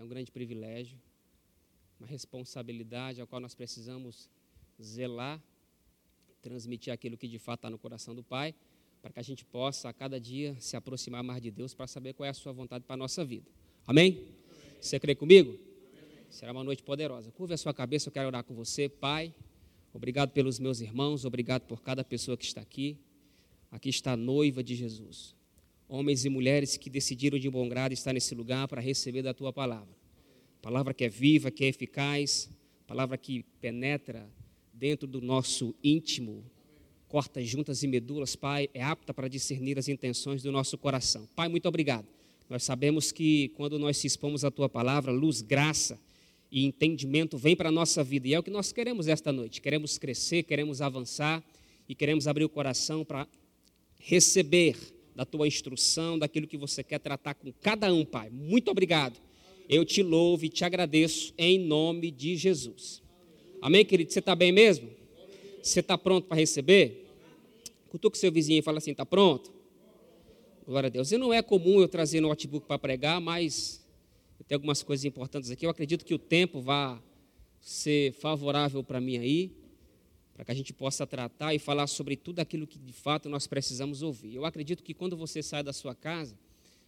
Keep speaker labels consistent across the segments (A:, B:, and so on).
A: é um grande privilégio, uma responsabilidade a qual nós precisamos zelar, transmitir aquilo que de fato está no coração do Pai, para que a gente possa a cada dia se aproximar mais de Deus para saber qual é a sua vontade para a nossa vida. Amém? Amém. Você crê comigo? Amém. Será uma noite poderosa. Curva a sua cabeça, eu quero orar com você, Pai. Obrigado pelos meus irmãos, obrigado por cada pessoa que está aqui. Aqui está a noiva de Jesus. Homens e mulheres que decidiram de bom grado estar nesse lugar para receber da tua palavra. Palavra que é viva, que é eficaz, palavra que penetra dentro do nosso íntimo, corta juntas e medulas, Pai, é apta para discernir as intenções do nosso coração. Pai, muito obrigado. Nós sabemos que quando nós se expomos à tua palavra, luz, graça e entendimento vem para a nossa vida. E é o que nós queremos esta noite. Queremos crescer, queremos avançar e queremos abrir o coração para receber da tua instrução, daquilo que você quer tratar com cada um, Pai. Muito obrigado. Eu te louvo e te agradeço em nome de Jesus. Amém, querido? Você está bem mesmo? Você está pronto para receber? Cutuca seu vizinho e fala assim: está pronto? Glória a Deus. E não é comum eu trazer notebook para pregar, mas tem algumas coisas importantes aqui. Eu acredito que o tempo vai ser favorável para mim aí para que a gente possa tratar e falar sobre tudo aquilo que de fato nós precisamos ouvir. Eu acredito que quando você sai da sua casa,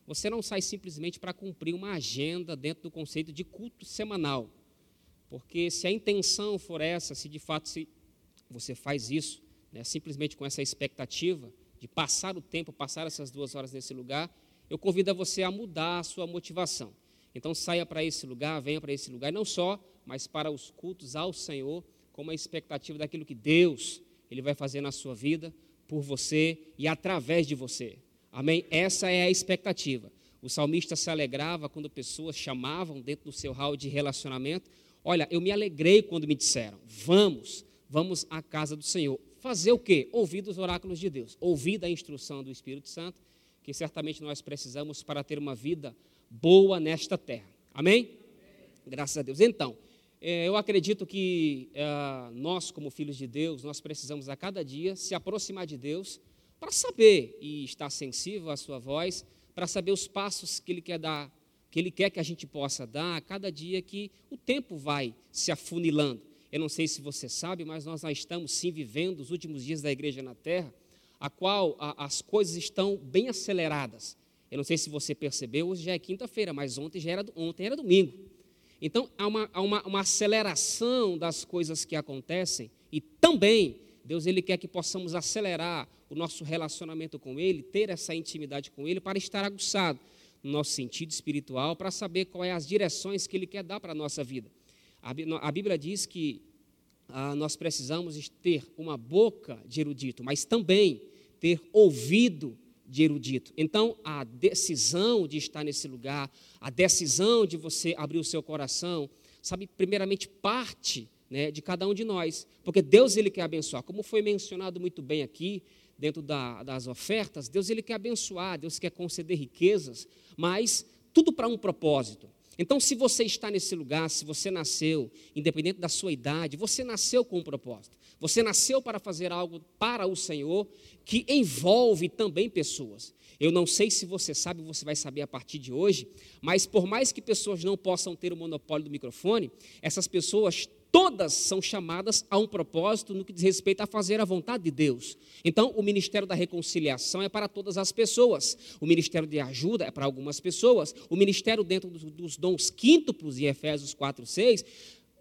A: você não sai simplesmente para cumprir uma agenda dentro do conceito de culto semanal. Porque se a intenção for essa, se de fato se você faz isso, né, simplesmente com essa expectativa de passar o tempo, passar essas duas horas nesse lugar, eu convido a você a mudar a sua motivação. Então saia para esse lugar, venha para esse lugar, não só, mas para os cultos ao Senhor com uma expectativa daquilo que Deus ele vai fazer na sua vida, por você e através de você. Amém? Essa é a expectativa. O salmista se alegrava quando pessoas chamavam dentro do seu hall de relacionamento. Olha, eu me alegrei quando me disseram: vamos, vamos à casa do Senhor. Fazer o quê? Ouvir dos oráculos de Deus, ouvir da instrução do Espírito Santo, que certamente nós precisamos para ter uma vida boa nesta terra. Amém? Graças a Deus. Então, eu acredito que é, nós, como filhos de Deus, nós precisamos a cada dia se aproximar de Deus para saber e estar sensível à sua voz, para saber os passos que Ele quer dar, que Ele quer que a gente possa dar a cada dia que o tempo vai se afunilando. Eu não sei se você sabe, mas nós estamos sim vivendo os últimos dias da igreja na terra, a qual a, as coisas estão bem aceleradas. Eu não sei se você percebeu, hoje já é quinta-feira, mas ontem já era, ontem era domingo. Então, há uma, há uma, uma aceleração das coisas que acontecem e também Deus ele quer que possamos acelerar o nosso relacionamento com Ele, ter essa intimidade com Ele, para estar aguçado no nosso sentido espiritual, para saber quais é as direções que Ele quer dar para a nossa vida. A Bíblia diz que ah, nós precisamos ter uma boca de erudito, mas também ter ouvido de erudito. Então, a decisão de estar nesse lugar, a decisão de você abrir o seu coração, sabe, primeiramente parte né, de cada um de nós, porque Deus ele quer abençoar. Como foi mencionado muito bem aqui, dentro da, das ofertas, Deus ele quer abençoar, Deus quer conceder riquezas, mas tudo para um propósito. Então, se você está nesse lugar, se você nasceu, independente da sua idade, você nasceu com um propósito. Você nasceu para fazer algo para o Senhor que envolve também pessoas. Eu não sei se você sabe, você vai saber a partir de hoje, mas por mais que pessoas não possam ter o monopólio do microfone, essas pessoas todas são chamadas a um propósito no que diz respeito a fazer a vontade de Deus. Então, o ministério da reconciliação é para todas as pessoas, o ministério de ajuda é para algumas pessoas, o ministério dentro dos dons quíntuplos em Efésios 4, 6,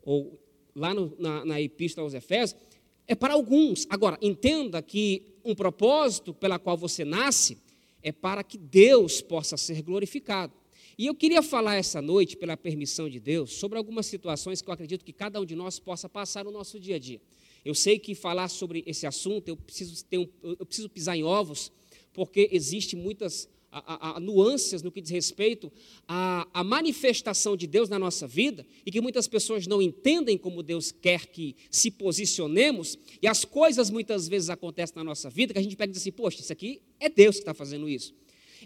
A: ou lá no, na, na Epístola aos Efésios, é para alguns. Agora, entenda que um propósito pela qual você nasce é para que Deus possa ser glorificado. E eu queria falar essa noite, pela permissão de Deus, sobre algumas situações que eu acredito que cada um de nós possa passar no nosso dia a dia. Eu sei que falar sobre esse assunto, eu preciso, ter um, eu preciso pisar em ovos, porque existe muitas a, a, a, nuances no que diz respeito à, à, manifestação de Deus na nossa vida e que muitas pessoas não entendem como Deus quer que se posicionemos, e as coisas muitas vezes acontecem na nossa vida que a gente pega e diz assim: Poxa, isso aqui é Deus que está fazendo isso.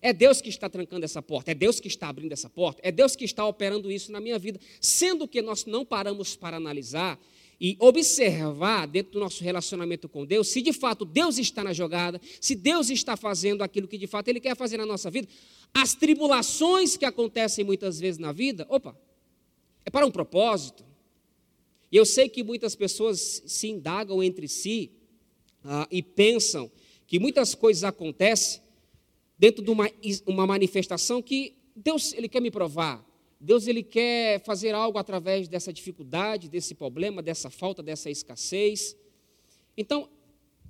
A: É Deus que está trancando essa porta, é Deus que está abrindo essa porta, é Deus que está operando isso na minha vida, sendo que nós não paramos para analisar e observar dentro do nosso relacionamento com Deus, se de fato Deus está na jogada, se Deus está fazendo aquilo que de fato Ele quer fazer na nossa vida, as tribulações que acontecem muitas vezes na vida, opa, é para um propósito. E eu sei que muitas pessoas se indagam entre si ah, e pensam que muitas coisas acontecem dentro de uma, uma manifestação que Deus ele quer me provar. Deus ele quer fazer algo através dessa dificuldade, desse problema, dessa falta, dessa escassez. Então,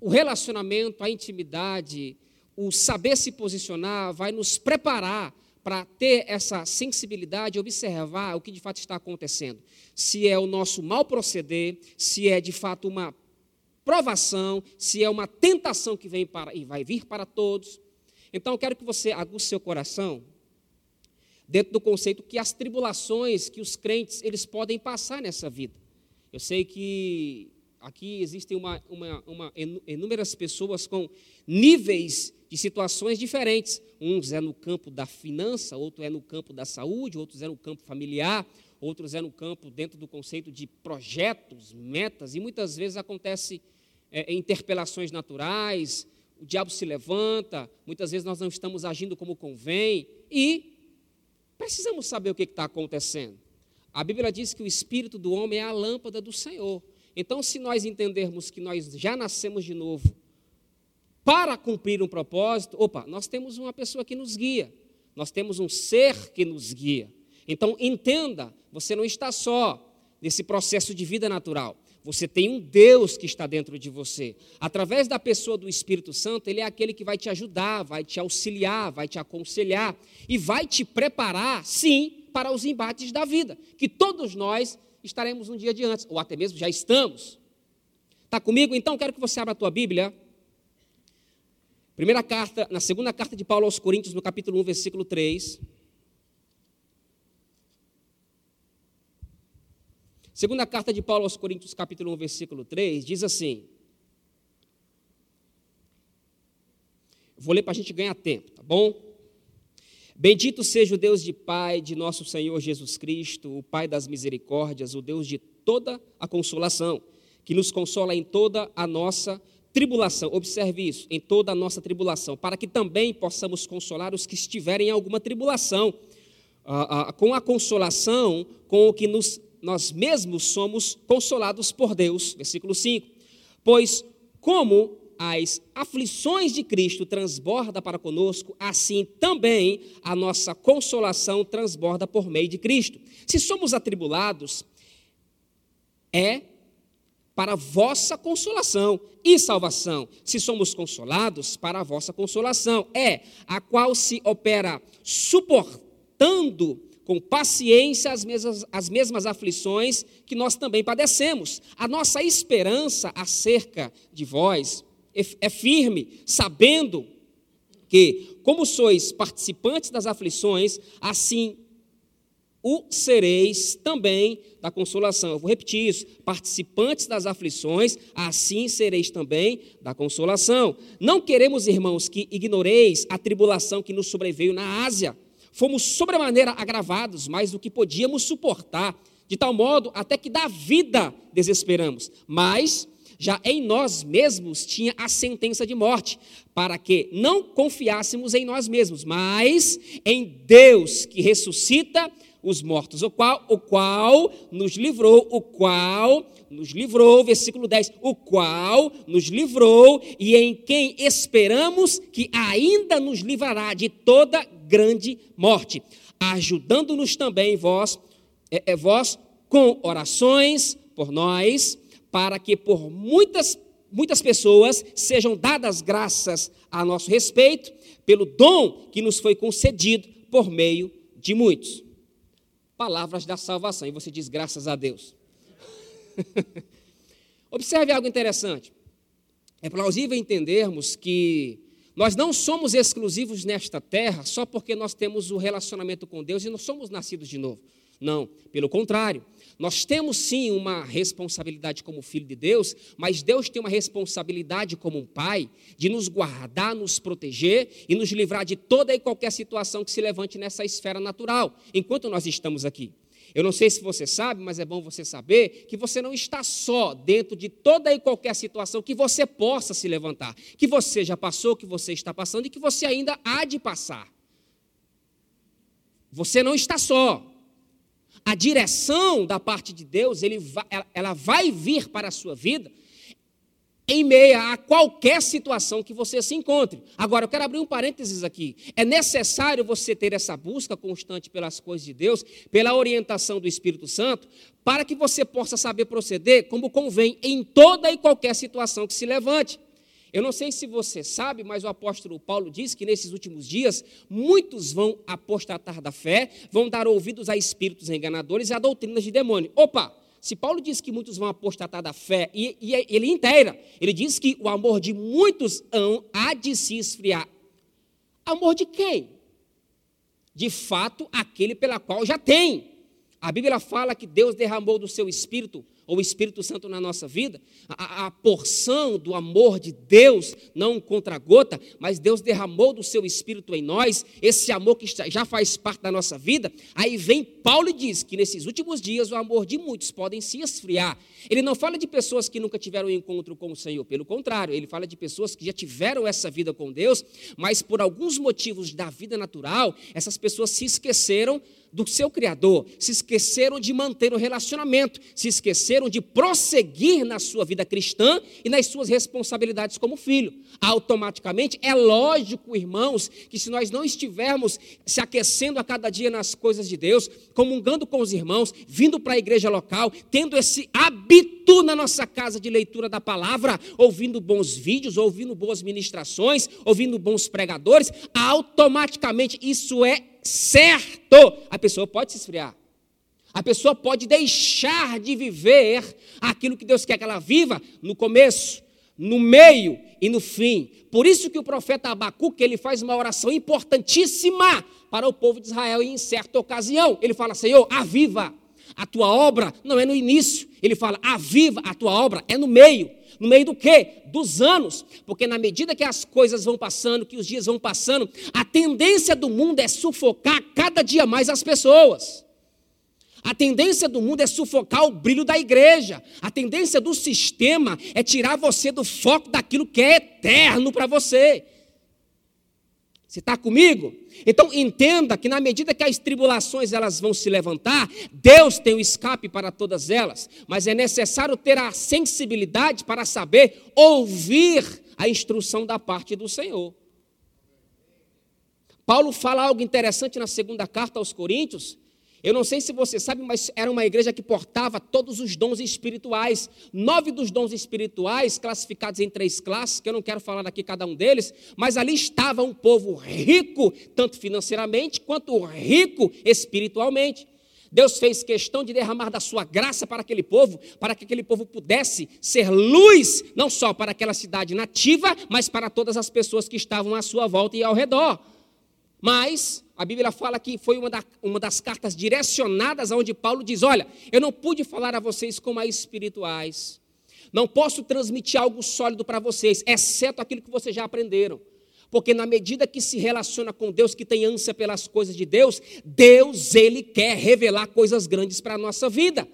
A: o relacionamento, a intimidade, o saber se posicionar vai nos preparar para ter essa sensibilidade, observar o que de fato está acontecendo. Se é o nosso mal proceder, se é de fato uma provação, se é uma tentação que vem para e vai vir para todos. Então eu quero que você aguce seu coração dentro do conceito que as tribulações que os crentes eles podem passar nessa vida. Eu sei que aqui existem uma, uma, uma, inúmeras pessoas com níveis de situações diferentes. Uns é no campo da finança, outro é no campo da saúde, outros é no campo familiar, outros é no campo dentro do conceito de projetos, metas, e muitas vezes acontece é, interpelações naturais, o diabo se levanta, muitas vezes nós não estamos agindo como convém, e precisamos saber o que está acontecendo. A Bíblia diz que o espírito do homem é a lâmpada do Senhor. Então, se nós entendermos que nós já nascemos de novo, para cumprir um propósito, opa, nós temos uma pessoa que nos guia, nós temos um ser que nos guia. Então, entenda, você não está só nesse processo de vida natural. Você tem um Deus que está dentro de você. Através da pessoa do Espírito Santo, ele é aquele que vai te ajudar, vai te auxiliar, vai te aconselhar e vai te preparar, sim, para os embates da vida, que todos nós estaremos um dia de antes, ou até mesmo já estamos. Está comigo? Então, quero que você abra a tua Bíblia Primeira carta, na segunda carta de Paulo aos Coríntios, no capítulo 1, versículo 3. Segunda carta de Paulo aos Coríntios, capítulo 1, versículo 3, diz assim. Vou ler para a gente ganhar tempo, tá bom? Bendito seja o Deus de Pai de nosso Senhor Jesus Cristo, o Pai das misericórdias, o Deus de toda a consolação, que nos consola em toda a nossa tribulação, observe isso, em toda a nossa tribulação, para que também possamos consolar os que estiverem em alguma tribulação, ah, ah, com a consolação com o que nos, nós mesmos somos consolados por Deus. Versículo 5. Pois, como as aflições de Cristo transborda para conosco, assim também a nossa consolação transborda por meio de Cristo. Se somos atribulados, é para vossa consolação e salvação. Se somos consolados, para a vossa consolação, é a qual se opera suportando com paciência as mesmas, as mesmas aflições que nós também padecemos. A nossa esperança acerca de vós é, é firme, sabendo que, como sois participantes das aflições, assim o sereis também da consolação. Eu vou repetir isso: participantes das aflições, assim sereis também da consolação. Não queremos, irmãos, que ignoreis a tribulação que nos sobreveio na Ásia. Fomos sobremaneira agravados, mais do que podíamos suportar, de tal modo até que da vida desesperamos. Mas já em nós mesmos tinha a sentença de morte, para que não confiássemos em nós mesmos, mas em Deus que ressuscita os mortos, o qual, o qual nos livrou, o qual nos livrou, versículo 10, o qual nos livrou e em quem esperamos que ainda nos livrará de toda grande morte, ajudando-nos também vós, é, é, vós com orações por nós, para que por muitas muitas pessoas sejam dadas graças a nosso respeito pelo dom que nos foi concedido por meio de muitos palavras da salvação. E você diz graças a Deus. Observe algo interessante. É plausível entendermos que nós não somos exclusivos nesta terra só porque nós temos o relacionamento com Deus e não somos nascidos de novo. Não, pelo contrário. Nós temos sim uma responsabilidade como filho de Deus, mas Deus tem uma responsabilidade como um pai de nos guardar, nos proteger e nos livrar de toda e qualquer situação que se levante nessa esfera natural, enquanto nós estamos aqui. Eu não sei se você sabe, mas é bom você saber que você não está só dentro de toda e qualquer situação que você possa se levantar, que você já passou, que você está passando e que você ainda há de passar. Você não está só. a direção da parte de Deus, ela vai vir para a sua vida em meia a qualquer situação que você se encontre. Agora, eu quero abrir um parênteses aqui. É necessário você ter essa busca constante pelas coisas de Deus, pela orientação do Espírito Santo, para que você possa saber proceder como convém em toda e qualquer situação que se levante. Eu não sei se você sabe, mas o apóstolo Paulo diz que nesses últimos dias muitos vão apostatar da fé, vão dar ouvidos a espíritos enganadores e a doutrinas de demônio. Opa! Se Paulo diz que muitos vão apostatar da fé, e, e ele inteira, ele diz que o amor de muitos há de se esfriar. Amor de quem? De fato, aquele pela qual já tem. A Bíblia fala que Deus derramou do seu espírito ou o Espírito Santo na nossa vida, a, a, porção do amor de Deus, não contra gota, mas Deus derramou do seu Espírito em nós, esse amor que já faz parte da nossa vida. Aí vem Paulo e diz que nesses últimos dias o amor de muitos podem se esfriar. Ele não fala de pessoas que nunca tiveram um encontro com o Senhor, pelo contrário, ele fala de pessoas que já tiveram essa vida com Deus, mas por alguns motivos da vida natural, essas pessoas se esqueceram do seu Criador, se esqueceram de manter o relacionamento, se esqueceram de prosseguir na sua vida cristã e nas suas responsabilidades como filho. Automaticamente, é lógico, irmãos, que se nós não estivermos se aquecendo a cada dia nas coisas de Deus, comungando com os irmãos, vindo para a igreja local, tendo esse hábito na nossa casa de leitura da palavra, ouvindo bons vídeos, ouvindo boas ministrações, ouvindo bons pregadores, automaticamente isso é certo, a pessoa pode se esfriar. A pessoa pode deixar de viver aquilo que Deus quer que ela viva no começo, no meio e no fim. Por isso que o profeta Abacuque, ele faz uma oração importantíssima para o povo de Israel em certa ocasião, ele fala: "Senhor, aviva a tua obra não é no início". Ele fala: "Aviva a tua obra é no meio". No meio do quê? Dos anos. Porque na medida que as coisas vão passando, que os dias vão passando, a tendência do mundo é sufocar cada dia mais as pessoas. A tendência do mundo é sufocar o brilho da igreja. A tendência do sistema é tirar você do foco daquilo que é eterno para você. Você está comigo? Então entenda que na medida que as tribulações elas vão se levantar, Deus tem o escape para todas elas, mas é necessário ter a sensibilidade para saber ouvir a instrução da parte do Senhor. Paulo fala algo interessante na segunda carta aos Coríntios, eu não sei se você sabe, mas era uma igreja que portava todos os dons espirituais. Nove dos dons espirituais, classificados em três classes, que eu não quero falar aqui cada um deles, mas ali estava um povo rico, tanto financeiramente quanto rico espiritualmente. Deus fez questão de derramar da sua graça para aquele povo, para que aquele povo pudesse ser luz, não só para aquela cidade nativa, mas para todas as pessoas que estavam à sua volta e ao redor. Mas a Bíblia fala que foi uma, da, uma das cartas direcionadas aonde Paulo diz: Olha, eu não pude falar a vocês como a espirituais, não posso transmitir algo sólido para vocês, exceto aquilo que vocês já aprenderam. Porque na medida que se relaciona com Deus, que tem ânsia pelas coisas de Deus, Deus, Ele quer revelar coisas grandes para a nossa vida.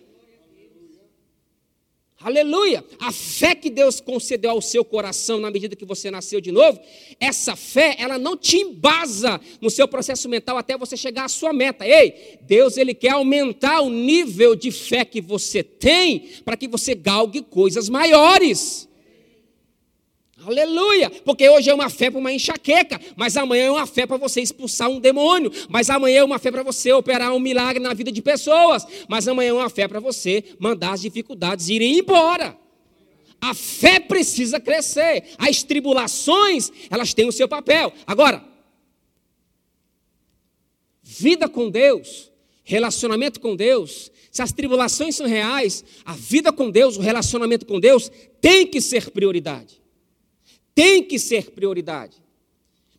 A: Aleluia! A fé que Deus concedeu ao seu coração na medida que você nasceu de novo, essa fé, ela não te embasa no seu processo mental até você chegar à sua meta. Ei, Deus ele quer aumentar o nível de fé que você tem para que você galgue coisas maiores. Aleluia! Porque hoje é uma fé para uma enxaqueca, mas amanhã é uma fé para você expulsar um demônio, mas amanhã é uma fé para você operar um milagre na vida de pessoas, mas amanhã é uma fé para você mandar as dificuldades irem embora. A fé precisa crescer. As tribulações, elas têm o seu papel. Agora, vida com Deus, relacionamento com Deus, se as tribulações são reais, a vida com Deus, o relacionamento com Deus tem que ser prioridade tem que ser prioridade.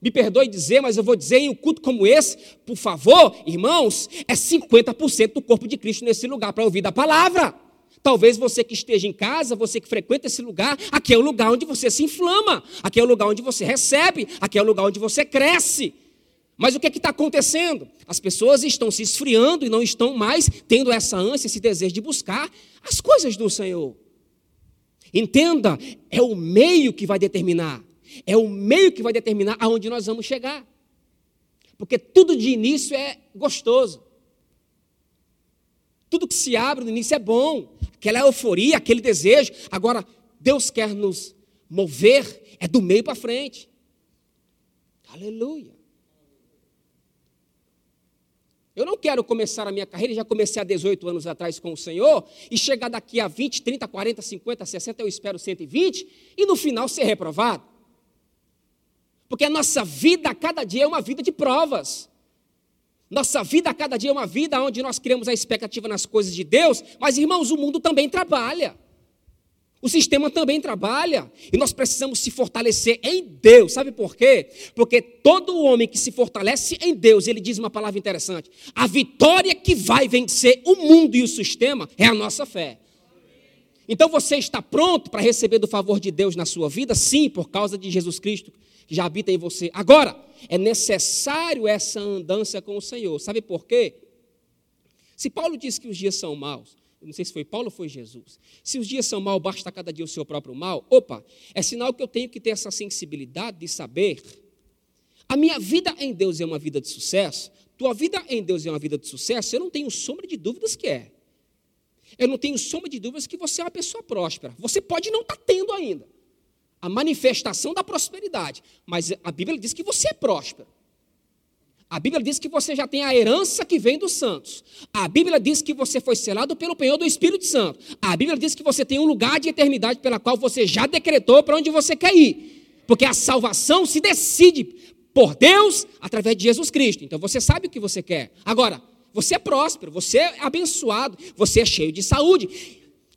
A: Me perdoe dizer, mas eu vou dizer em um culto como esse, por favor, irmãos, é 50% do corpo de Cristo nesse lugar para ouvir da palavra. Talvez você que esteja em casa, você que frequenta esse lugar, aqui é o lugar onde você se inflama, aqui é o lugar onde você recebe, aqui é o lugar onde você cresce. Mas o que é está acontecendo? As pessoas estão se esfriando e não estão mais tendo essa ânsia, esse desejo de buscar as coisas do Senhor. Entenda, é o meio que vai determinar. É o meio que vai determinar aonde nós vamos chegar. Porque tudo de início é gostoso. que se abre no início é bom, aquela euforia, aquele desejo. Agora, Deus quer nos mover é do meio para frente. Aleluia. Eu não quero começar a minha carreira, já comecei há 18 anos atrás com o Senhor, e chegar daqui a 20, 30, 40, 50, 60, eu espero 120, e no final ser reprovado. Porque a nossa vida a cada dia é uma vida de provas. Nossa vida a cada dia é uma vida onde nós criamos a expectativa nas coisas de Deus, mas irmãos, o mundo também trabalha. O sistema também trabalha e nós precisamos se fortalecer em Deus. Sabe por quê? Porque todo homem que se fortalece em Deus, ele diz uma palavra interessante: a vitória que vai vencer o mundo e o sistema é a nossa fé. Então você está pronto para receber do favor de Deus na sua vida? Sim, por causa de Jesus Cristo que já habita em você. Agora, é necessário essa andança com o Senhor. Sabe por quê? Se Paulo diz que os dias são maus, não sei se foi Paulo ou foi Jesus. Se os dias são maus, basta cada dia o seu próprio mal. Opa, é sinal que eu tenho que ter essa sensibilidade de saber. A minha vida em Deus é uma vida de sucesso. Tua vida em Deus é uma vida de sucesso. Eu não tenho sombra de dúvidas que é. Eu não tenho sombra de dúvidas que você é uma pessoa próspera. Você pode não estar tá tendo ainda a manifestação da prosperidade, mas a Bíblia diz que você é próspero. A Bíblia diz que você já tem a herança que vem dos santos. A Bíblia diz que você foi selado pelo penhor do Espírito Santo. A Bíblia diz que você tem um lugar de eternidade pela qual você já decretou para onde você quer ir. Porque a salvação se decide por Deus através de Jesus Cristo. Então você sabe o que você quer. Agora, você é próspero, você é abençoado, você é cheio de saúde.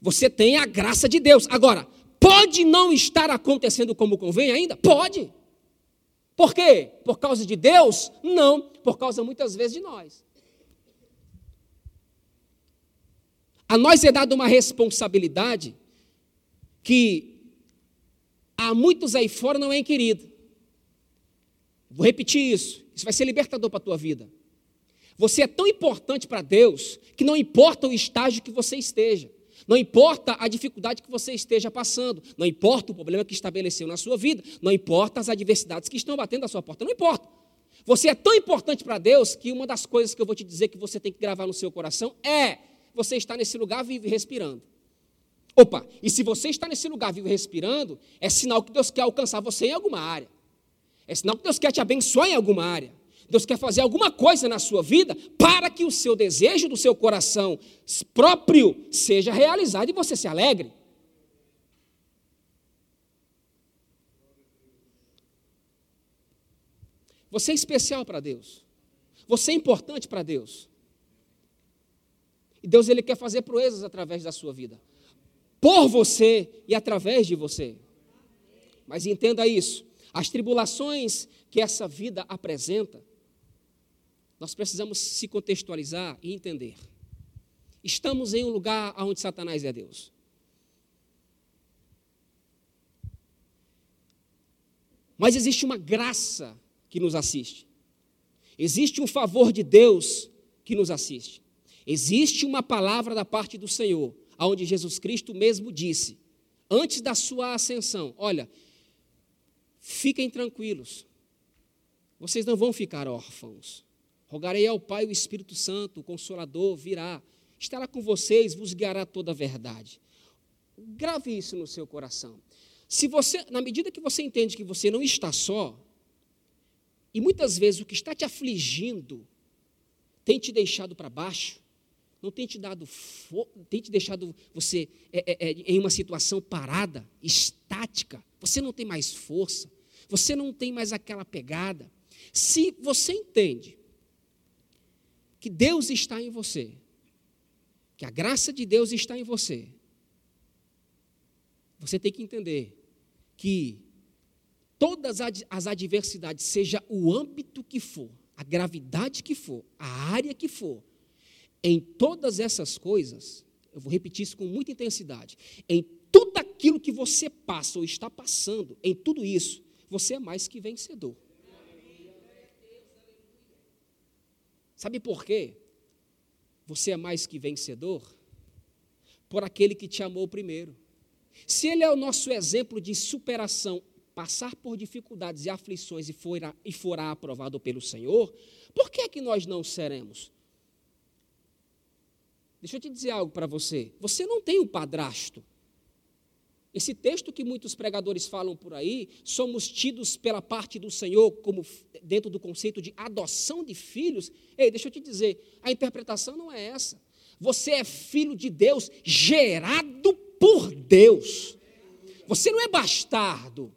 A: Você tem a graça de Deus. Agora, pode não estar acontecendo como convém ainda? Pode. Por quê? Por causa de Deus? Não, por causa muitas vezes de nós. A nós é dada uma responsabilidade que há muitos aí fora não é inquirido. Vou repetir isso. Isso vai ser libertador para a tua vida. Você é tão importante para Deus que não importa o estágio que você esteja. Não importa a dificuldade que você esteja passando, não importa o problema que estabeleceu na sua vida, não importa as adversidades que estão batendo à sua porta, não importa. Você é tão importante para Deus que uma das coisas que eu vou te dizer que você tem que gravar no seu coração é você estar nesse lugar vivo e respirando. Opa, e se você está nesse lugar vivo e respirando, é sinal que Deus quer alcançar você em alguma área. É sinal que Deus quer te abençoar em alguma área. Deus quer fazer alguma coisa na sua vida para que o seu desejo do seu coração próprio seja realizado e você se alegre. Você é especial para Deus. Você é importante para Deus. E Deus ele quer fazer proezas através da sua vida. Por você e através de você. Mas entenda isso. As tribulações que essa vida apresenta, nós precisamos se contextualizar e entender. Estamos em um lugar onde Satanás é Deus. Mas existe uma graça que nos assiste. Existe um favor de Deus que nos assiste. Existe uma palavra da parte do Senhor, aonde Jesus Cristo mesmo disse, antes da sua ascensão: Olha, fiquem tranquilos, vocês não vão ficar órfãos. Rogarei ao Pai o Espírito Santo, o Consolador, virá, estará com vocês, vos guiará toda a verdade. Grave isso no seu coração. Se você, na medida que você entende que você não está só, e muitas vezes o que está te afligindo tem te deixado para baixo, não tem te dado, tem te deixado você é, é, é, em uma situação parada, estática, você não tem mais força, você não tem mais aquela pegada. Se você entende que Deus está em você, que a graça de Deus está em você, você tem que entender que todas as adversidades, seja o âmbito que for, a gravidade que for, a área que for, em todas essas coisas, eu vou repetir isso com muita intensidade, em tudo aquilo que você passa ou está passando, em tudo isso, você é mais que vencedor. Sabe por quê? Você é mais que vencedor? Por aquele que te amou primeiro. Se ele é o nosso exemplo de superação, passar por dificuldades e aflições e forá, e forá aprovado pelo Senhor, por que é que nós não seremos? Deixa eu te dizer algo para você. Você não tem um padrasto. Esse texto que muitos pregadores falam por aí, somos tidos pela parte do Senhor como dentro do conceito de adoção de filhos. Ei, deixa eu te dizer, a interpretação não é essa. Você é filho de Deus, gerado por Deus. Você não é bastardo.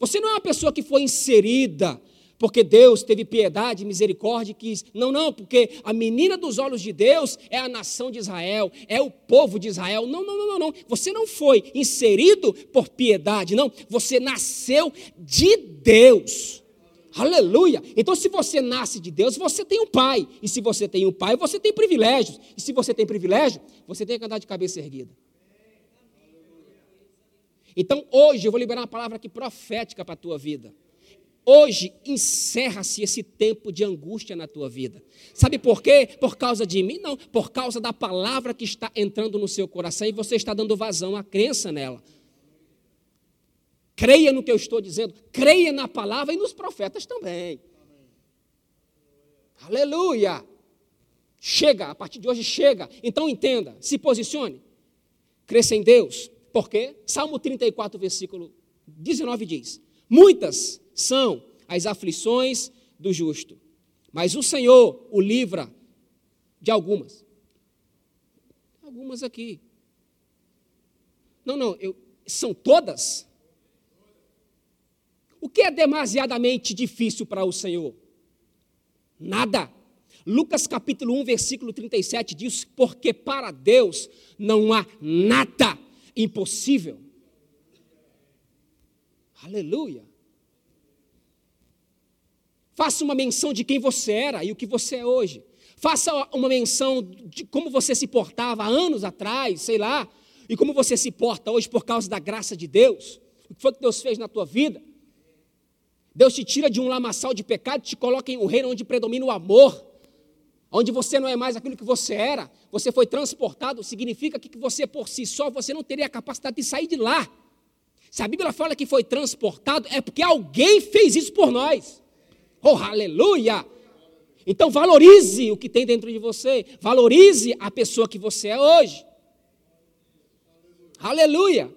A: Você não é uma pessoa que foi inserida porque Deus teve piedade misericórdia e quis. Não, não, porque a menina dos olhos de Deus é a nação de Israel, é o povo de Israel. Não, não, não, não, não. Você não foi inserido por piedade, não. Você nasceu de Deus. Aleluia! Então, se você nasce de Deus, você tem um pai. E se você tem um pai, você tem privilégios. E se você tem privilégio, você tem que andar de cabeça erguida. Então, hoje eu vou liberar uma palavra aqui profética para a tua vida. Hoje encerra-se esse tempo de angústia na tua vida. Sabe por quê? Por causa de mim? Não, por causa da palavra que está entrando no seu coração e você está dando vazão à crença nela. Creia no que eu estou dizendo, creia na palavra e nos profetas também. Aleluia! Chega, a partir de hoje chega. Então entenda, se posicione. Cresça em Deus. Por quê? Salmo 34, versículo 19 diz: Muitas são as aflições do justo, mas o Senhor o livra de algumas. Algumas aqui. Não, não, eu, são todas? O que é demasiadamente difícil para o Senhor? Nada. Lucas capítulo 1, versículo 37 diz: Porque para Deus não há nada impossível. Aleluia. Faça uma menção de quem você era e o que você é hoje. Faça uma menção de como você se portava há anos atrás, sei lá, e como você se porta hoje por causa da graça de Deus. O que foi que Deus fez na tua vida? Deus te tira de um lamaçal de pecado e te coloca em um reino onde predomina o amor, onde você não é mais aquilo que você era, você foi transportado, significa que você por si só, você não teria a capacidade de sair de lá. Se a Bíblia fala que foi transportado, é porque alguém fez isso por nós. Oh, aleluia! Então valorize o que tem dentro de você, valorize a pessoa que você é hoje. Aleluia!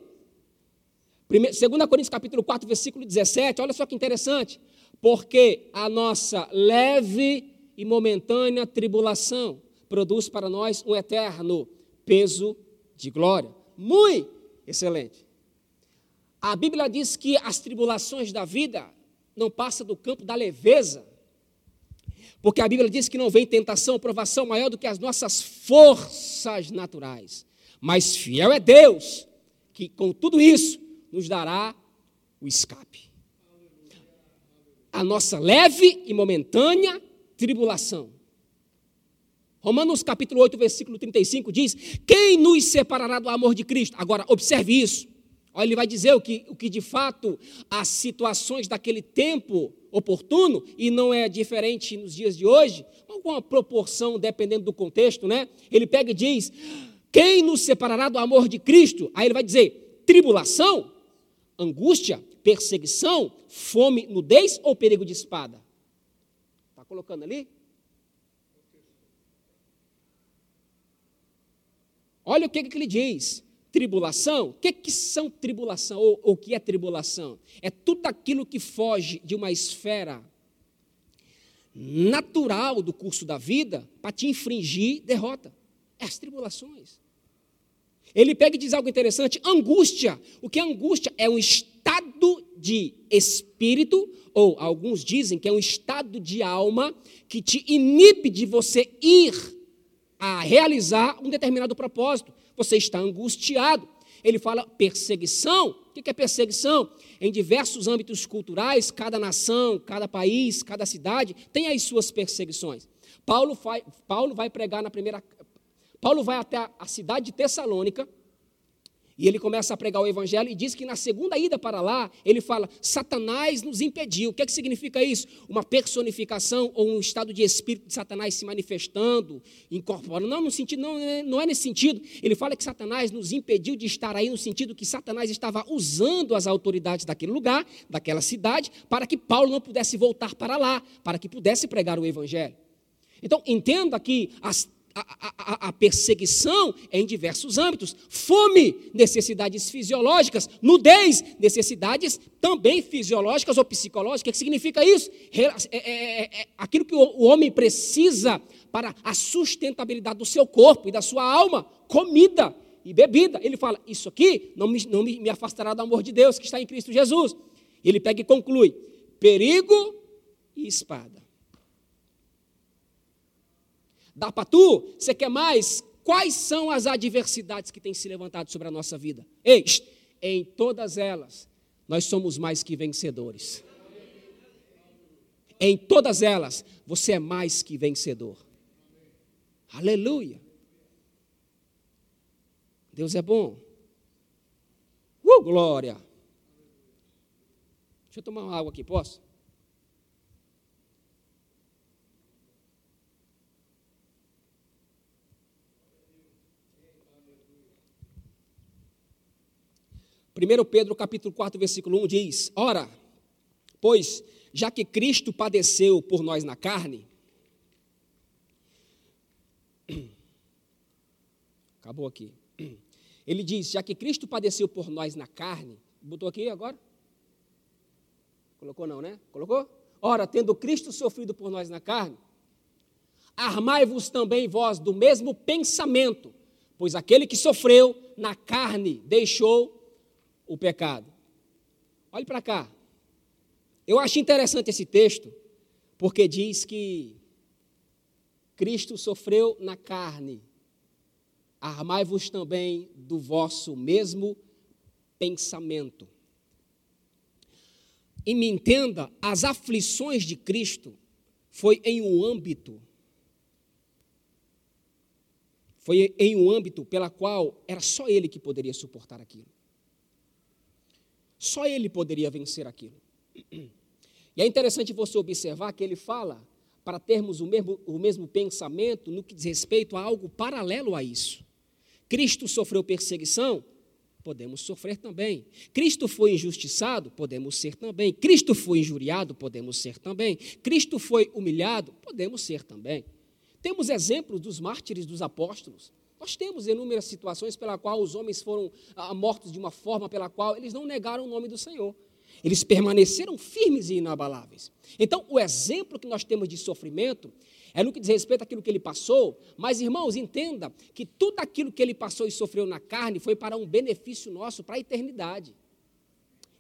A: 2 Coríntios capítulo 4, versículo 17, olha só que interessante. Porque a nossa leve e momentânea tribulação produz para nós um eterno peso de glória. Muito excelente. A Bíblia diz que as tribulações da vida não passa do campo da leveza. Porque a Bíblia diz que não vem tentação ou provação maior do que as nossas forças naturais. Mas fiel é Deus, que com tudo isso nos dará o escape. A nossa leve e momentânea tribulação. Romanos capítulo 8, versículo 35 diz: Quem nos separará do amor de Cristo? Agora, observe isso. Olha, ele vai dizer o que, o que de fato as situações daquele tempo oportuno, e não é diferente nos dias de hoje, alguma proporção dependendo do contexto, né? Ele pega e diz: Quem nos separará do amor de Cristo? Aí ele vai dizer: tribulação, angústia, perseguição, fome, nudez ou perigo de espada? Está colocando ali? Olha o que, que ele diz tribulação, o que, que são tribulação, ou o que é tribulação? É tudo aquilo que foge de uma esfera natural do curso da vida para te infringir derrota. É as tribulações. Ele pega e diz algo interessante: angústia. O que é angústia? É um estado de espírito, ou alguns dizem que é um estado de alma que te inibe de você ir a realizar um determinado propósito você está angustiado. Ele fala perseguição. O que é perseguição? Em diversos âmbitos culturais, cada nação, cada país, cada cidade tem as suas perseguições. Paulo vai, Paulo vai pregar na primeira. Paulo vai até a cidade de Tessalônica, e ele começa a pregar o evangelho e diz que na segunda ida para lá, ele fala: Satanás nos impediu. O que, é que significa isso? Uma personificação ou um estado de espírito de Satanás se manifestando, incorporando. Não, no sentido, não, é, não é nesse sentido. Ele fala que Satanás nos impediu de estar aí, no sentido que Satanás estava usando as autoridades daquele lugar, daquela cidade, para que Paulo não pudesse voltar para lá, para que pudesse pregar o evangelho. Então, entenda que as a, a, perseguição é em diversos âmbitos. Fome, necessidades fisiológicas. Nudez, necessidades também fisiológicas ou psicológicas. O que significa isso? É, é, é, é aquilo que o, o homem precisa para a sustentabilidade do seu corpo e da sua alma. Comida e bebida. Ele fala: Isso aqui não me, não me, me afastará do amor de Deus que está em Cristo Jesus. Ele pega e conclui: perigo e espada. Dá para tu? Você quer mais? Quais são as adversidades que têm se levantado sobre a nossa vida? Ei, em todas elas, nós somos mais que vencedores. Em todas elas, você é mais que vencedor. Aleluia. Deus é bom. Uh, glória. Deixa eu tomar uma água aqui, posso? Primeiro Pedro capítulo 4, versículo 1 diz: Ora, pois já que Cristo padeceu por nós na carne, acabou aqui. Ele diz: já que Cristo padeceu por nós na carne, botou aqui agora? Colocou não, né? Colocou? Ora, tendo Cristo sofrido por nós na carne, armai-vos também vós do mesmo pensamento, pois aquele que sofreu na carne deixou o pecado. Olhe para cá. Eu acho interessante esse texto, porque diz que Cristo sofreu na carne armai-vos também do vosso mesmo pensamento. E me entenda, as aflições de Cristo foi em um âmbito foi em um âmbito pela qual era só ele que poderia suportar aquilo. Só ele poderia vencer aquilo. E é interessante você observar que ele fala para termos o mesmo, o mesmo pensamento no que diz respeito a algo paralelo a isso. Cristo sofreu perseguição? Podemos sofrer também. Cristo foi injustiçado? Podemos ser também. Cristo foi injuriado? Podemos ser também. Cristo foi humilhado? Podemos ser também. Temos exemplos dos mártires dos apóstolos. Nós temos inúmeras situações pela qual os homens foram ah, mortos de uma forma pela qual eles não negaram o nome do Senhor. Eles permaneceram firmes e inabaláveis. Então, o exemplo que nós temos de sofrimento é no que diz respeito àquilo que ele passou, mas irmãos, entenda que tudo aquilo que ele passou e sofreu na carne foi para um benefício nosso, para a eternidade.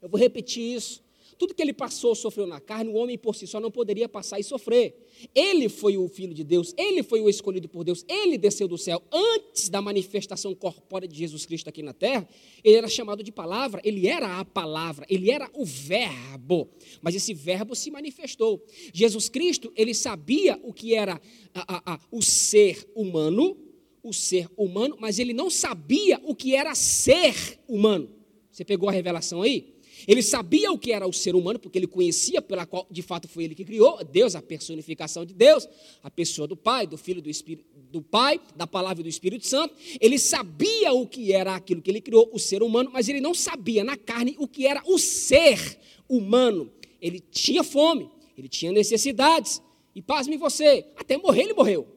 A: Eu vou repetir isso. Tudo que ele passou, sofreu na carne, o homem por si só não poderia passar e sofrer. Ele foi o Filho de Deus, ele foi o escolhido por Deus, ele desceu do céu. Antes da manifestação corpórea de Jesus Cristo aqui na terra, ele era chamado de palavra, ele era a palavra, ele era o Verbo. Mas esse Verbo se manifestou. Jesus Cristo, ele sabia o que era a, a, a, o ser humano, o ser humano, mas ele não sabia o que era ser humano. Você pegou a revelação aí? Ele sabia o que era o ser humano, porque ele conhecia pela qual, de fato, foi ele que criou Deus, a personificação de Deus, a pessoa do Pai, do Filho, do Espírito, do Pai, da Palavra e do Espírito Santo. Ele sabia o que era aquilo que ele criou, o ser humano, mas ele não sabia na carne o que era o ser humano. Ele tinha fome, ele tinha necessidades. E pasme você, até morrer ele morreu.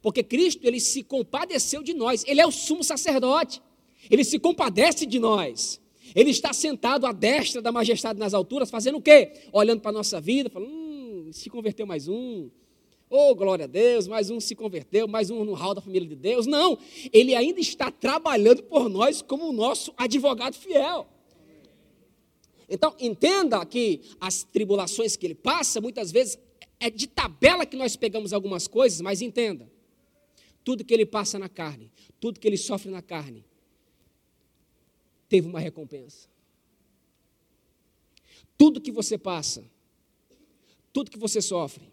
A: Porque Cristo, ele se compadeceu de nós. Ele é o sumo sacerdote. Ele se compadece de nós. Ele está sentado à destra da majestade nas alturas, fazendo o quê? Olhando para a nossa vida, falando, hum, se converteu mais um. Oh, glória a Deus, mais um se converteu, mais um no hall da família de Deus. Não, ele ainda está trabalhando por nós como o nosso advogado fiel. Então, entenda que as tribulações que ele passa, muitas vezes, é de tabela que nós pegamos algumas coisas, mas entenda, tudo que ele passa na carne, tudo que ele sofre na carne, teve uma recompensa. Tudo que você passa, tudo que você sofre,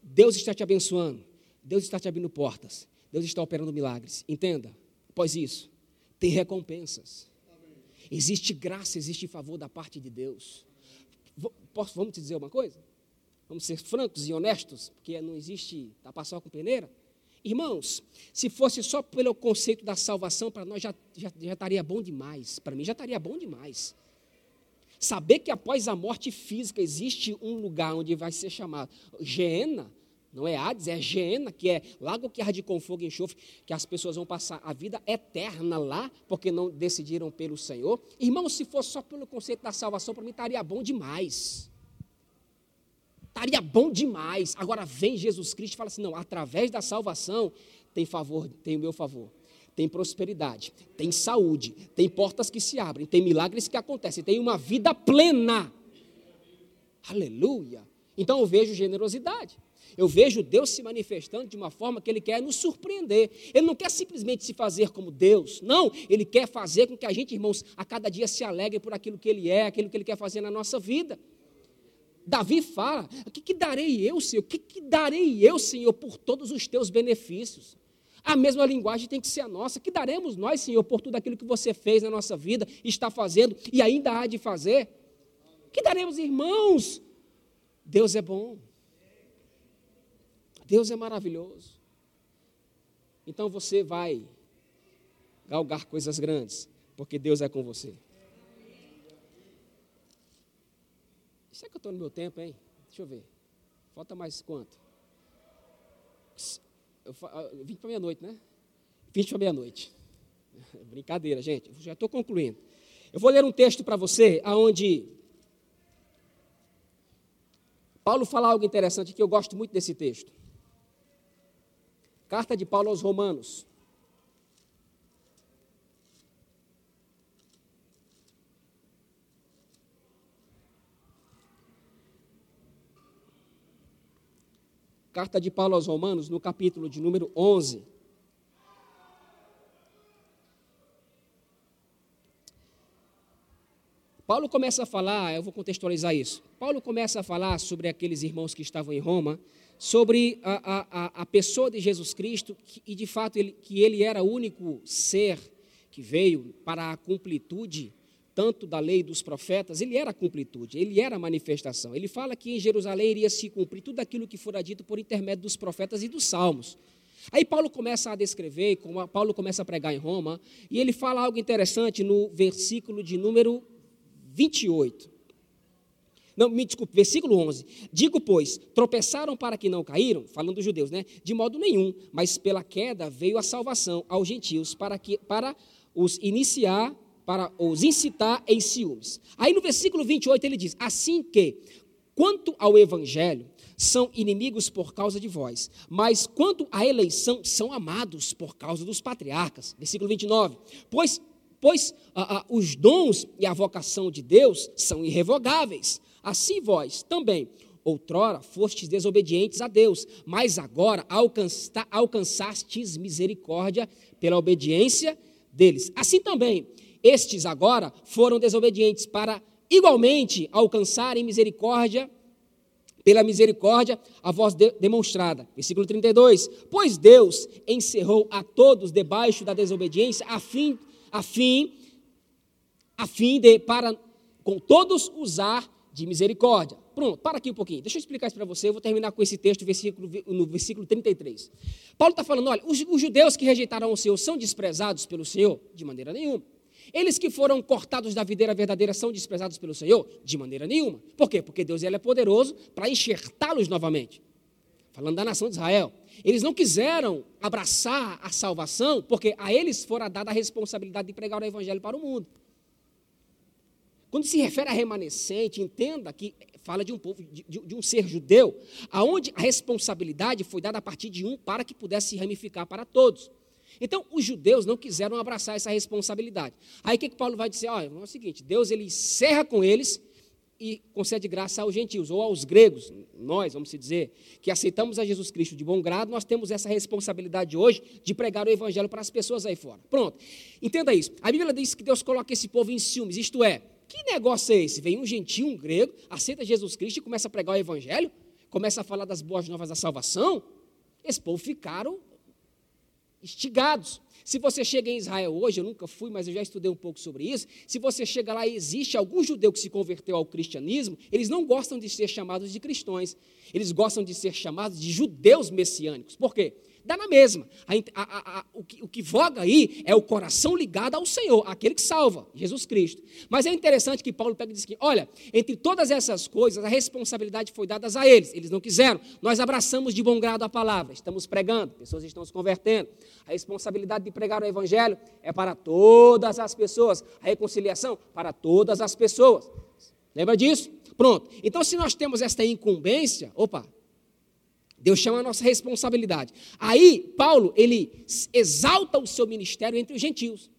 A: Deus está te abençoando, Deus está te abrindo portas, Deus está operando milagres. Entenda, após isso, tem recompensas. Existe graça, existe favor da parte de Deus. Posso, vamos te dizer uma coisa? Vamos ser francos e honestos, porque não existe tapar só com peneira. Irmãos, se fosse só pelo conceito da salvação, para nós já, já, já estaria bom demais. Para mim já estaria bom demais. Saber que após a morte física existe um lugar onde vai ser chamado Geena, Não é Hades, é Geena, que é lago que arde com fogo e enxofre, que as pessoas vão passar a vida eterna lá, porque não decidiram pelo Senhor. Irmão, se fosse só pelo conceito da salvação, para mim estaria bom demais. Estaria bom demais. Agora vem Jesus Cristo e fala assim: não, através da salvação tem favor, tem o meu favor. Tem prosperidade, tem saúde, tem portas que se abrem, tem milagres que acontecem, tem uma vida plena. Aleluia. Então eu vejo generosidade. Eu vejo Deus se manifestando de uma forma que Ele quer nos surpreender. Ele não quer simplesmente se fazer como Deus. Não, Ele quer fazer com que a gente, irmãos, a cada dia se alegre por aquilo que Ele é, aquilo que Ele quer fazer na nossa vida. Davi fala: O que, que darei eu, Senhor? O que, que darei eu, Senhor, por todos os teus benefícios? A mesma linguagem tem que ser a nossa. Que daremos nós, Senhor, por tudo aquilo que você fez na nossa vida, está fazendo e ainda há de fazer? Que daremos, irmãos? Deus é bom. Deus é maravilhoso. Então você vai galgar coisas grandes, porque Deus é com você. Será que eu estou no meu tempo, hein? Deixa eu ver. Falta mais quanto? Eu, 20 ah, para meia-noite, né? 20 para meia-noite. Brincadeira, gente. já estou concluindo. Eu vou ler um texto para você, aonde Paulo fala algo interessante que eu gosto muito desse texto. Carta de Paulo aos Romanos. Carta de Paulo aos Romanos, no capítulo de número 11. Paulo começa a falar, eu vou contextualizar isso. Paulo começa a falar sobre aqueles irmãos que estavam em Roma sobre a, a, a pessoa de Jesus Cristo que, e, de fato, ele, que ele era o único ser que veio para a completude tanto da lei dos profetas, ele era a completude, ele era a manifestação. Ele fala que em Jerusalém iria se cumprir tudo aquilo que fora dito por intermédio dos profetas e dos salmos. Aí Paulo começa a descrever, Paulo começa a pregar em Roma, e ele fala algo interessante no versículo de número 28. Não, me desculpe, versículo 11. Digo, pois, tropeçaram para que não caíram, falando dos judeus, né? De modo nenhum, mas pela queda veio a salvação aos gentios para que para os iniciar, para os incitar em ciúmes. Aí no versículo 28 ele diz: Assim que, quanto ao evangelho, são inimigos por causa de vós, mas quanto à eleição, são amados por causa dos patriarcas. Versículo 29. Pois pois os dons e a vocação de Deus são irrevogáveis. Assim vós também, outrora, fostes desobedientes a Deus, mas agora alcança, alcançastes misericórdia pela obediência deles. Assim também, estes agora foram desobedientes para igualmente alcançarem misericórdia pela misericórdia a voz de, demonstrada. Versículo 32. Pois Deus encerrou a todos debaixo da desobediência, a fim, a fim, a fim de, para com todos usar de misericórdia. Pronto, para aqui um pouquinho. Deixa eu explicar isso para você. Eu vou terminar com esse texto versículo, no versículo 33. Paulo está falando: olha, os, os judeus que rejeitaram o Senhor são desprezados pelo Senhor? De maneira nenhuma. Eles que foram cortados da videira verdadeira são desprezados pelo Senhor? De maneira nenhuma. Por quê? Porque Deus ele é poderoso para enxertá-los novamente. Falando da nação de Israel. Eles não quiseram abraçar a salvação, porque a eles fora dada a responsabilidade de pregar o evangelho para o mundo. Quando se refere a remanescente, entenda que fala de um povo, de, de, um ser judeu, aonde a responsabilidade foi dada a partir de um para que pudesse se ramificar para todos. Então, os judeus não quiseram abraçar essa responsabilidade. Aí o que, que Paulo vai dizer? Olha, é o seguinte: Deus ele encerra com eles e concede graça aos gentios, ou aos gregos, nós, vamos dizer, que aceitamos a Jesus Cristo de bom grado, nós temos essa responsabilidade hoje de pregar o evangelho para as pessoas aí fora. Pronto. Entenda isso. A Bíblia diz que Deus coloca esse povo em ciúmes, isto é, que negócio é esse? Vem um gentil, um grego, aceita Jesus Cristo e começa a pregar o evangelho, começa a falar das boas novas da salvação. Esse povo ficaram instigados. Se você chega em Israel hoje, eu nunca fui, mas eu já estudei um pouco sobre isso. Se você chega lá e existe algum judeu que se converteu ao cristianismo, eles não gostam de ser chamados de cristãos. Eles gostam de ser chamados de judeus messiânicos. Por quê? Dá na mesma. A, a, a, o, que, o que voga aí é o coração ligado ao Senhor, aquele que salva, Jesus Cristo. Mas é interessante que Paulo pega e diz que, olha, entre todas essas coisas, a responsabilidade foi dada a eles. Eles não quiseram. Nós abraçamos de bom grado a palavra, estamos pregando, pessoas estão se convertendo. A responsabilidade de pregar o evangelho é para todas as pessoas. A reconciliação para todas as pessoas. Lembra disso? Pronto. Então, se nós temos esta incumbência, opa, Deus chama a nossa responsabilidade. Aí, Paulo, ele exalta o seu ministério entre os gentios.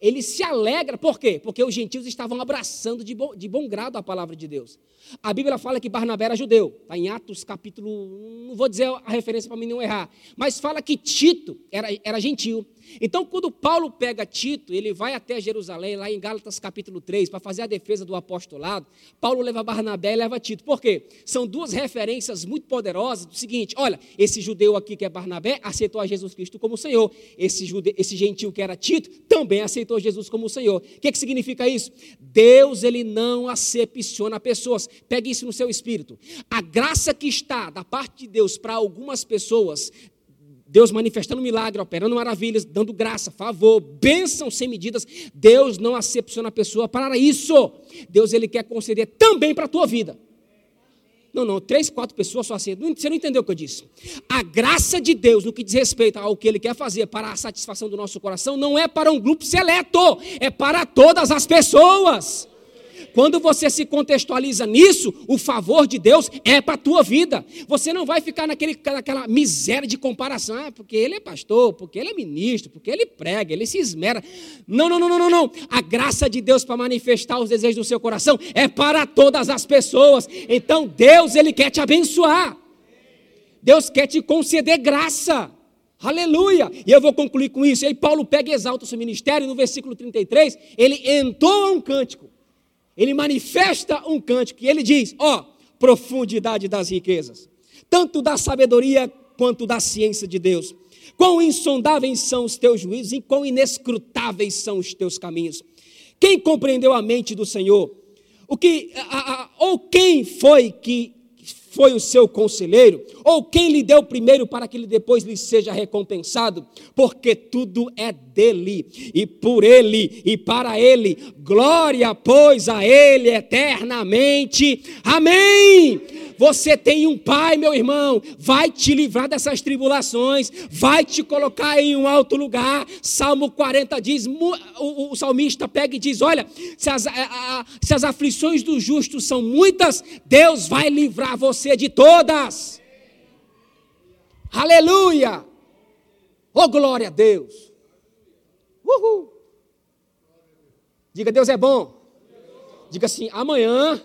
A: Ele se alegra, por quê? Porque os gentios estavam abraçando de bom, de bom grado a palavra de Deus. A Bíblia fala que Barnabé era judeu, está em Atos capítulo, não vou dizer a referência para mim não errar, mas fala que Tito era, era gentil. Então, quando Paulo pega Tito, ele vai até Jerusalém, lá em Gálatas capítulo 3, para fazer a defesa do apostolado, Paulo leva Barnabé e leva Tito. Por quê? São duas referências muito poderosas do seguinte: olha, esse judeu aqui que é Barnabé aceitou a Jesus Cristo como Senhor. Esse, jude, esse gentil que era Tito também aceitou Jesus como Senhor. O que, que significa isso? Deus, ele não acepciona pessoas. Pegue isso no seu espírito. A graça que está da parte de Deus para algumas pessoas Deus manifestando milagre, operando maravilhas, dando graça, favor, bênção sem medidas. Deus não acepciona a pessoa para isso. Deus ele quer conceder também para a tua vida. Não, não, três, quatro pessoas só assim. Você não entendeu o que eu disse. A graça de Deus, no que diz respeito ao que Ele quer fazer para a satisfação do nosso coração, não é para um grupo seleto, é para todas as pessoas. Quando você se contextualiza nisso, o favor de Deus é para a tua vida. Você não vai ficar naquele, naquela miséria de comparação, ah, porque ele é pastor, porque ele é ministro, porque ele prega, ele se esmera. Não, não, não, não, não, não. A graça de Deus para manifestar os desejos do seu coração é para todas as pessoas. Então Deus, ele quer te abençoar. Deus quer te conceder graça. Aleluia! E eu vou concluir com isso. E aí Paulo pega e exalta o seu ministério, no versículo 33, ele entoa um cântico ele manifesta um cântico e ele diz: ó, profundidade das riquezas, tanto da sabedoria quanto da ciência de Deus. Quão insondáveis são os teus juízos e quão inescrutáveis são os teus caminhos. Quem compreendeu a mente do Senhor? O que, a, a, ou quem foi que foi o seu conselheiro? Ou quem lhe deu primeiro para que ele depois lhe seja recompensado? Porque tudo é dele, e por ele, e para ele. Glória, pois, a ele eternamente. Amém. Você tem um pai, meu irmão, vai te livrar dessas tribulações, vai te colocar em um alto lugar. Salmo 40 diz: o, o salmista pega e diz: Olha, se as, a, a, se as aflições do justo são muitas, Deus vai livrar você de todas. Aleluia! Oh, glória a Deus! Uhul! Diga, Deus é bom. Diga assim, amanhã.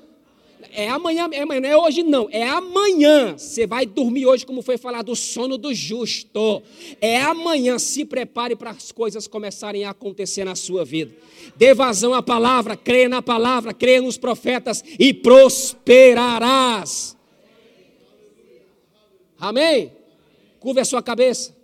A: É amanhã, é amanhã, não é hoje não, é amanhã. Você vai dormir hoje, como foi falado, o sono do justo. É amanhã, se prepare para as coisas começarem a acontecer na sua vida. Dê vazão à palavra, creia na palavra, creia nos profetas e prosperarás. Amém? Curva a sua cabeça.